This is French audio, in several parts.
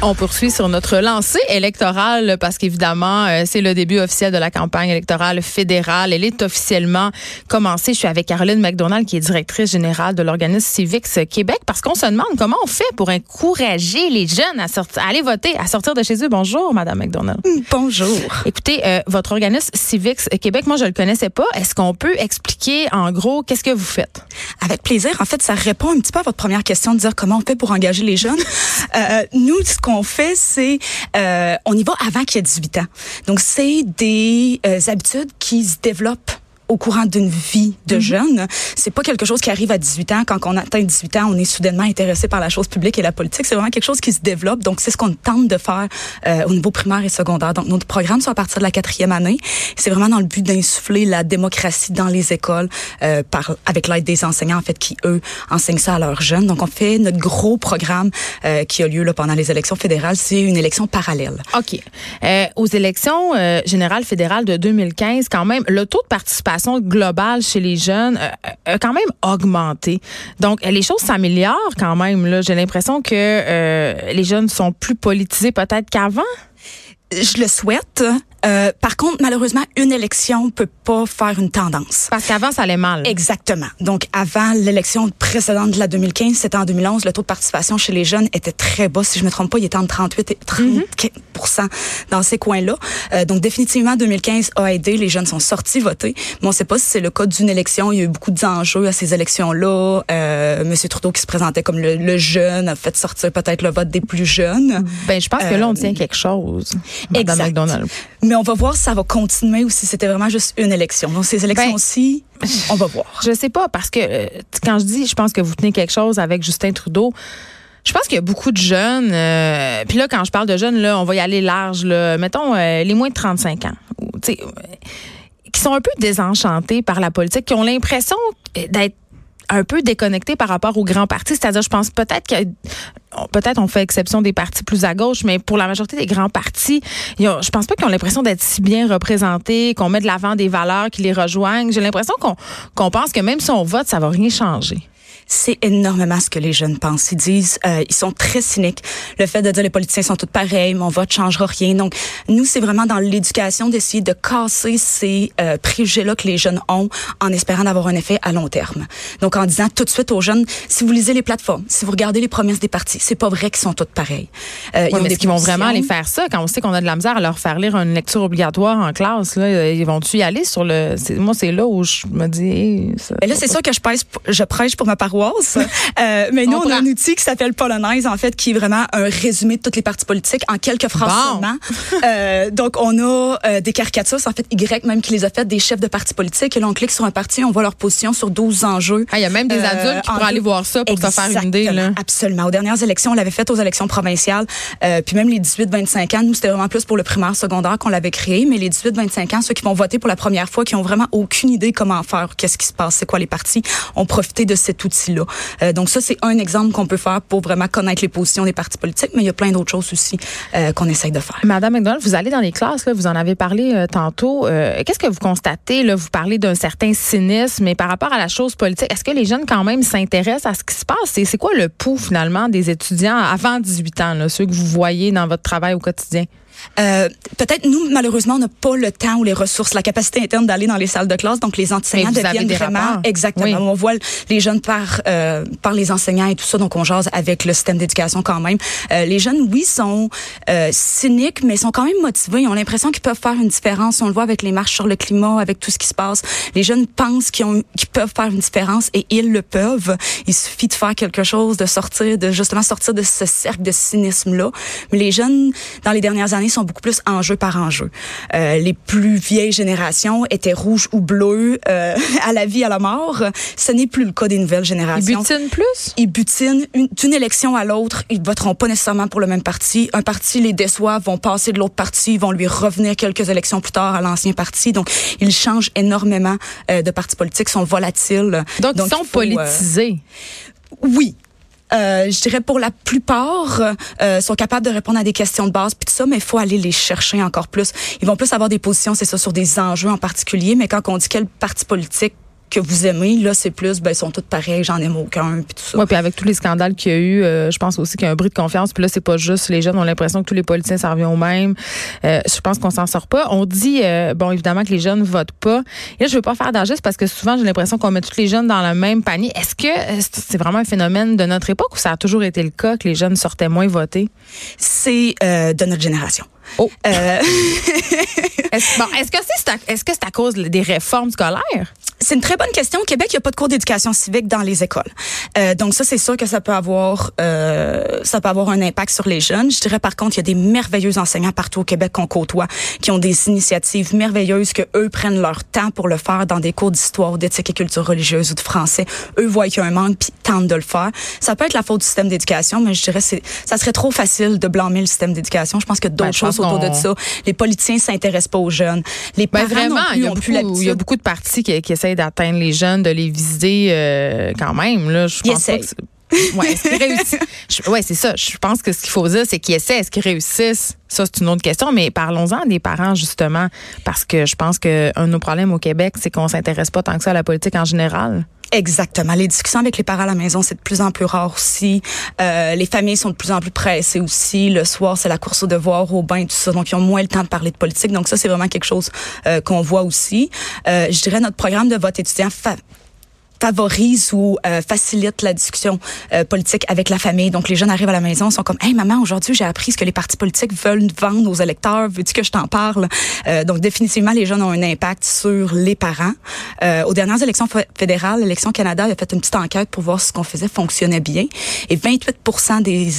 On poursuit sur notre lancée électorale parce qu'évidemment, euh, c'est le début officiel de la campagne électorale fédérale. Elle est officiellement commencée. Je suis avec Caroline McDonald, qui est directrice générale de l'organisme Civics Québec, parce qu'on se demande comment on fait pour encourager les jeunes à, sortir, à aller voter, à sortir de chez eux. Bonjour, Madame McDonald. Bonjour. Écoutez, euh, votre organisme Civics Québec, moi, je le connaissais pas. Est-ce qu'on peut expliquer, en gros, qu'est-ce que vous faites? Avec plaisir. En fait, ça répond un petit peu à votre première question de dire comment on fait pour engager les jeunes. euh, nous, ce qu'on fait, c'est euh, on y va avant qu'il y ait 18 ans. Donc, c'est des euh, habitudes qui se développent au courant d'une vie de mm -hmm. jeune. C'est pas quelque chose qui arrive à 18 ans. Quand on atteint 18 ans, on est soudainement intéressé par la chose publique et la politique. C'est vraiment quelque chose qui se développe. Donc, c'est ce qu'on tente de faire euh, au niveau primaire et secondaire. Donc, nos programmes sont à partir de la quatrième année. C'est vraiment dans le but d'insuffler la démocratie dans les écoles euh, par, avec l'aide des enseignants, en fait, qui, eux, enseignent ça à leurs jeunes. Donc, on fait notre gros programme euh, qui a lieu là, pendant les élections fédérales. C'est une élection parallèle. OK. Euh, aux élections euh, générales fédérales de 2015, quand même, le taux de participation globale chez les jeunes euh, a quand même augmenté. Donc, les choses s'améliorent quand même. J'ai l'impression que euh, les jeunes sont plus politisés peut-être qu'avant. Je le souhaite. Euh, par contre, malheureusement, une élection peut pas faire une tendance. Parce qu'avant, ça allait mal. Exactement. Donc, avant l'élection précédente de la 2015, c'était en 2011, le taux de participation chez les jeunes était très bas. Si je me trompe pas, il était entre 38 et 30 mm -hmm. dans ces coins-là. Euh, donc, définitivement, 2015 a aidé. Les jeunes sont sortis voter. Mais on sait pas si c'est le cas d'une élection. Il y a eu beaucoup d'enjeux à ces élections-là. Euh, Monsieur Trudeau qui se présentait comme le, le jeune a fait sortir peut-être le vote des plus jeunes. Ben, je pense que là, on tient quelque chose. Exact. McDonald. Mais on va voir si ça va continuer ou si c'était vraiment juste une élection. Donc, ces élections-ci, ben, on va voir. Je sais pas, parce que euh, quand je dis, je pense que vous tenez quelque chose avec Justin Trudeau, je pense qu'il y a beaucoup de jeunes. Euh, Puis là, quand je parle de jeunes, là, on va y aller large. Là, mettons euh, les moins de 35 ans. Qui sont un peu désenchantés par la politique, qui ont l'impression d'être un peu déconnecté par rapport aux grands partis. C'est-à-dire, je pense peut-être que peut-être on fait exception des partis plus à gauche, mais pour la majorité des grands partis, je pense pas qu'ils ont l'impression d'être si bien représentés, qu'on met de l'avant des valeurs qui les rejoignent. J'ai l'impression qu'on qu'on pense que même si on vote, ça va rien changer c'est énormément ce que les jeunes pensent. Ils disent, euh, ils sont très cyniques. Le fait de dire les politiciens sont tous pareils, mon vote changera rien. Donc, nous, c'est vraiment dans l'éducation d'essayer de casser ces euh, préjugés-là que les jeunes ont en espérant d'avoir un effet à long terme. Donc, en disant tout de suite aux jeunes, si vous lisez les plateformes, si vous regardez les promesses des partis, c'est pas vrai qu'ils sont tous pareils. Euh, ouais, mais est-ce qu'ils vont vraiment aller faire ça quand on sait qu'on a de la misère à leur faire lire une lecture obligatoire en classe? Là, ils vont-tu y aller sur le... Moi, c'est là où je me dis... Hey, ça, mais là, c'est sûr que je prêche, je prêche pour ma paroisse. Euh, mais nous, on, on a un outil qui s'appelle Polonaise, en fait, qui est vraiment un résumé de toutes les parties politiques en quelques phrases bon. seulement. euh, donc, on a euh, des caricatures, en fait Y même qui les a faites, des chefs de partis politiques. Et là, on clique sur un parti, on voit leur position sur 12 enjeux. Il ah, y a même des adultes qui pourraient aller voir ça pour se faire une idée. Là. Absolument. Aux dernières élections, on l'avait fait aux élections provinciales. Puis même les 18-25 ans, nous, c'était vraiment plus pour le primaire secondaire qu'on l'avait créé. Mais les 18-25 ans, ceux qui vont voter pour la première fois, qui ont vraiment aucune idée comment faire, qu'est-ce qui se passe, c'est quoi les partis, ont profité de cet Euh, donc ça, c'est un exemple qu'on peut faire pour vraiment connaître les positions des partis politiques, mais il y a plein d'autres choses aussi euh, qu'on essaye de faire. Madame McDonald, vous allez dans les classes, vous en avez parlé euh, tantôt. Qu'est-ce que vous constatez? Vous parlez d'un certain cynisme, mais par rapport à la chose politique, est-ce que les jeunes quand même s'intéressent à ce qui se passe? C'est quoi le pouls finalement des étudiants avant 18 ans, ceux que vous voyez dans votre travail au quotidien? Euh, peut-être nous malheureusement on n'a pas le temps ou les ressources, la capacité interne d'aller dans les salles de classe, donc les enseignants deviennent vraiment rapports. exactement. Oui. On voit les jeunes par euh, par les enseignants et tout ça, donc on jase avec le système d'éducation quand même. Euh, les jeunes, oui, sont euh, cyniques, mais sont quand même motivés. Ils ont l'impression qu'ils peuvent faire une différence. On le voit avec les marches sur le climat, avec tout ce qui se passe. Les jeunes pensent qu'ils ont qu'ils peuvent faire une différence et ils le peuvent. Il suffit de faire quelque chose, de sortir, de justement sortir de ce cercle de cynisme là. Mais les jeunes dans les dernières années sont beaucoup plus enjeu par enjeu. Euh, les plus vieilles générations étaient rouges ou bleues euh, à la vie, à la mort. Ce n'est plus le cas des nouvelles générations. Ils butinent plus? Ils butinent d'une élection à l'autre. Ils voteront pas nécessairement pour le même parti. Un parti les déçoit, vont passer de l'autre parti, vont lui revenir quelques élections plus tard à l'ancien parti. Donc, ils changent énormément euh, de partis politiques, sont volatiles. Donc, Donc ils sont faut, politisés. oui, euh, je dirais pour la plupart euh, sont capables de répondre à des questions de base puis tout ça mais il faut aller les chercher encore plus. Ils vont plus avoir des positions c'est ça sur des enjeux en particulier mais quand on dit quel parti politique que vous aimez. Là, c'est plus, ben, ils sont tous pareils, j'en aime aucun, puis tout ça. Oui, puis avec tous les scandales qu'il y a eu, euh, je pense aussi qu'il y a un bris de confiance. Puis là, c'est pas juste les jeunes ont l'impression que tous les politiciens ça revient au même. Euh, je pense qu'on s'en sort pas. On dit, euh, bon, évidemment que les jeunes votent pas. Et là, je veux pas faire d'ajustes parce que souvent, j'ai l'impression qu'on met tous les jeunes dans le même panier. Est-ce que c'est vraiment un phénomène de notre époque ou ça a toujours été le cas que les jeunes sortaient moins voter? C'est de notre génération. Oh. est-ce, bon, est-ce que c'est, est-ce que c'est à cause des réformes scolaires? C'est une très bonne question. Au Québec, il n'y a pas de cours d'éducation civique dans les écoles. Euh, donc ça, c'est sûr que ça peut avoir euh, ça peut avoir un impact sur les jeunes. Je dirais par contre, il y a des merveilleux enseignants partout au Québec qu'on côtoie, qui ont des initiatives merveilleuses que eux prennent leur temps pour le faire dans des cours d'histoire, d'éthique et culture religieuse ou de français. Eux voient qu'il y a un manque puis tentent de le faire. Ça peut être la faute du système d'éducation, mais je dirais c'est ça serait trop facile de blâmer le système d'éducation. Je pense que d'autres ben, autour de ça. Les politiciens s'intéressent pas aux jeunes. Les ben, parents vraiment, il y, a beaucoup, il y a beaucoup de partis qui, qui essaient d'atteindre les jeunes, de les viser euh, quand même. Là, je pense pas que ouais, c'est ça. Je pense que ce qu'il faut dire, c'est qu'ils essaient. Est-ce qu'ils réussissent? Ça, c'est une autre question. Mais parlons-en des parents, justement, parce que je pense qu'un de nos problèmes au Québec, c'est qu'on s'intéresse pas tant que ça à la politique en général. Exactement. Les discussions avec les parents à la maison, c'est de plus en plus rare aussi. Euh, les familles sont de plus en plus pressées aussi. Le soir, c'est la course au devoir, au bain, tout ça. Donc, ils ont moins le temps de parler de politique. Donc, ça, c'est vraiment quelque chose euh, qu'on voit aussi. Euh, je dirais notre programme de vote étudiant favorise ou euh, facilite la discussion euh, politique avec la famille. Donc les jeunes arrivent à la maison, sont comme "Hey maman, aujourd'hui j'ai appris ce que les partis politiques veulent vendre aux électeurs. Veux-tu que je t'en parle? Euh, Donc définitivement les jeunes ont un impact sur les parents. aux dernières élections fédérales, l'élection Canada a fait une petite enquête pour voir ce qu'on faisait fonctionnait bien et 28% des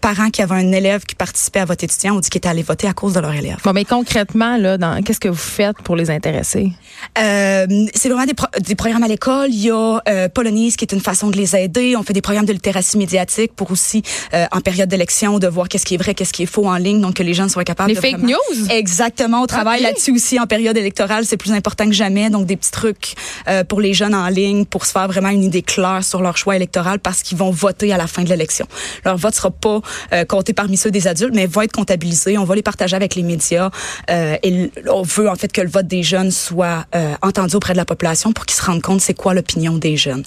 parents qui avaient un élève qui participait à votre étudiant ont dit qu'ils étaient allés voter à cause de leur élève. Bon, mais concrètement, là, dans, qu'est-ce que vous faites pour les intéresser? Euh, c'est vraiment des, des, programmes à l'école. Il y a euh, Polonise qui est une façon de les aider. On fait des programmes de littératie médiatique pour aussi, euh, en période d'élection, de voir qu'est-ce qui est vrai, qu'est-ce qui est faux en ligne, donc que les gens soient capables les de... Les fake news? Exactement. On travaille là-dessus aussi en période électorale. C'est plus important que jamais. Donc, des petits trucs euh, pour les jeunes en ligne pour se faire vraiment une idée claire sur leur choix électoral parce qu'ils vont voter à la fin de l'élection. Leur vote sera pas euh, compté parmi ceux des adultes, mais vont être comptabilisés. On va les partager avec les médias. Euh, et on veut en fait que le vote des jeunes soit euh, entendu auprès de la population pour qu'ils se rendent compte c'est quoi l'opinion des jeunes.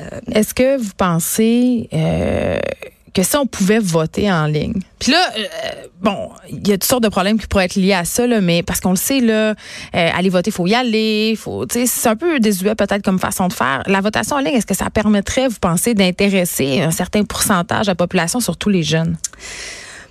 Euh, Est-ce que vous pensez euh, que si on pouvait voter en ligne. Puis là, euh, bon, il y a toutes sortes de problèmes qui pourraient être liés à ça, là, mais parce qu'on le sait, là, euh, aller voter, faut y aller, faut, c'est un peu désuet peut-être comme façon de faire. La votation en ligne, est-ce que ça permettrait, vous pensez, d'intéresser un certain pourcentage de la population, surtout les jeunes?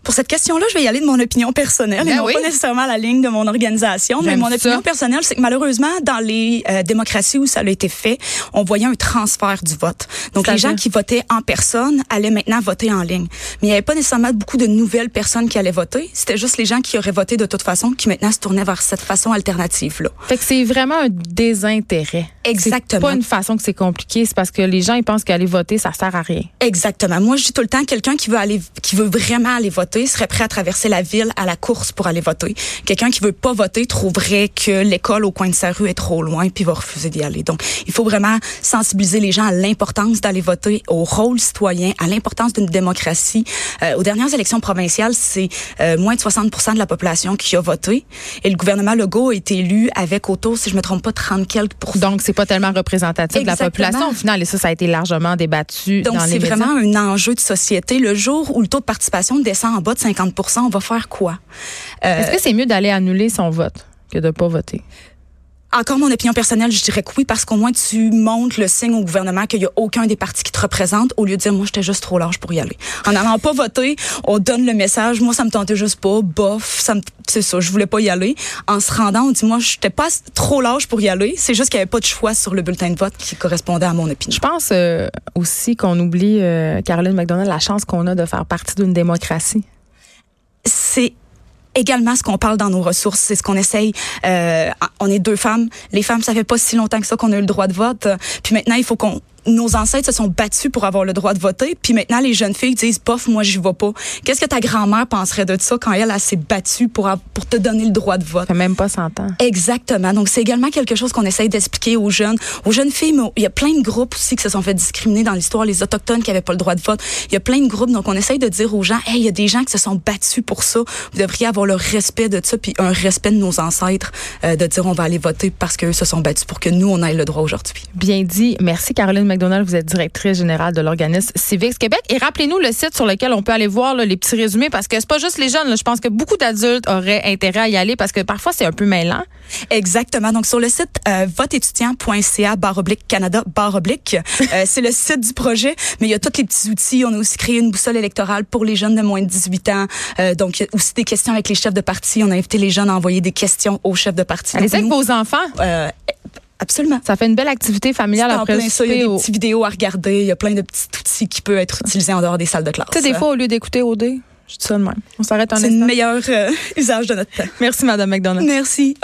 Pour cette question-là, je vais y aller de mon opinion personnelle et ben non pas nécessairement la ligne de mon organisation. Mais mon opinion personnelle, c'est que malheureusement, dans les euh, démocraties où ça a été fait, on voyait un transfert du vote. Donc, les gens qui votaient en personne allaient maintenant voter en ligne. Mais il n'y avait pas nécessairement beaucoup de nouvelles personnes qui allaient voter. C'était juste les gens qui auraient voté de toute façon qui maintenant se tournaient vers cette façon alternative-là. Fait que c'est vraiment un désintérêt. Exactement. C'est pas une façon que c'est compliqué, c'est parce que les gens ils pensent qu'aller voter ça sert à rien. Exactement. Moi, je dis tout le temps quelqu'un qui veut aller qui veut vraiment aller voter serait prêt à traverser la ville à la course pour aller voter. Quelqu'un qui veut pas voter trouverait que l'école au coin de sa rue est trop loin puis va refuser d'y aller. Donc, il faut vraiment sensibiliser les gens à l'importance d'aller voter, au rôle citoyen, à l'importance d'une démocratie. Euh, aux dernières élections provinciales, c'est euh, moins de 60 de la population qui a voté et le gouvernement Legault a été élu avec autour, si je me trompe pas, 30 quelques Donc, c'est pas tellement représentatif de la population au final et ça, ça a été largement débattu Donc, c'est vraiment un enjeu de société. Le jour où le taux de participation descend en bas de 50 on va faire quoi? Euh, Est-ce que c'est mieux d'aller annuler son vote que de ne pas voter? Encore mon opinion personnelle, je dirais que oui, parce qu'au moins tu montres le signe au gouvernement qu'il n'y a aucun des partis qui te représente, au lieu de dire moi j'étais juste trop large pour y aller. En n'allant pas voter, on donne le message, moi ça me tentait juste pas, bof, ça c'est ça, je voulais pas y aller. En se rendant, on dit moi j'étais pas trop large pour y aller, c'est juste qu'il n'y avait pas de choix sur le bulletin de vote qui correspondait à mon opinion. Je pense euh, aussi qu'on oublie, euh, Caroline McDonald, la chance qu'on a de faire partie d'une démocratie c'est également ce qu'on parle dans nos ressources. C'est ce qu'on essaye. Euh, on est deux femmes. Les femmes, ça fait pas si longtemps que ça qu'on a eu le droit de vote. Puis maintenant, il faut qu'on nos ancêtres se sont battus pour avoir le droit de voter, puis maintenant les jeunes filles disent bof, moi je vais pas. Qu'est-ce que ta grand-mère penserait de ça quand elle, elle s'est battue pour pour te donner le droit de vote? Ça fait même pas 100 ans. Exactement. Donc c'est également quelque chose qu'on essaye d'expliquer aux jeunes, aux jeunes filles. Mais il y a plein de groupes aussi qui se sont fait discriminer dans l'histoire, les autochtones qui avaient pas le droit de vote. Il y a plein de groupes. Donc on essaye de dire aux gens, hey, il y a des gens qui se sont battus pour ça. Vous devriez avoir le respect de ça, puis un respect de nos ancêtres, euh, de dire on va aller voter parce qu'eux se sont battus pour que nous on ait le droit aujourd'hui. Bien dit. Merci Caroline McDonald. Vous êtes directrice générale de l'organisme Civics Québec. Et rappelez-nous le site sur lequel on peut aller voir là, les petits résumés parce que c'est pas juste les jeunes. Là. Je pense que beaucoup d'adultes auraient intérêt à y aller parce que parfois c'est un peu mêlant. Exactement. Donc sur le site euh, voteétudiant.ca barre oblique Canada barre oblique, euh, c'est le site du projet, mais il y a tous les petits outils. On a aussi créé une boussole électorale pour les jeunes de moins de 18 ans. Euh, donc il y a aussi des questions avec les chefs de parti. On a invité les jeunes à envoyer des questions aux chefs de parti. Allez avec vos enfants. Absolument. Ça fait une belle activité familiale après plein ça. Il y a des petites vidéos à regarder. Il y a plein de petits outils qui peuvent être utilisés en dehors des salles de classe. Tu sais, des fois, au lieu d'écouter OD, je dis ça de même. On s'arrête un instant. C'est le meilleur euh, usage de notre temps. Merci, Madame McDonald. Merci.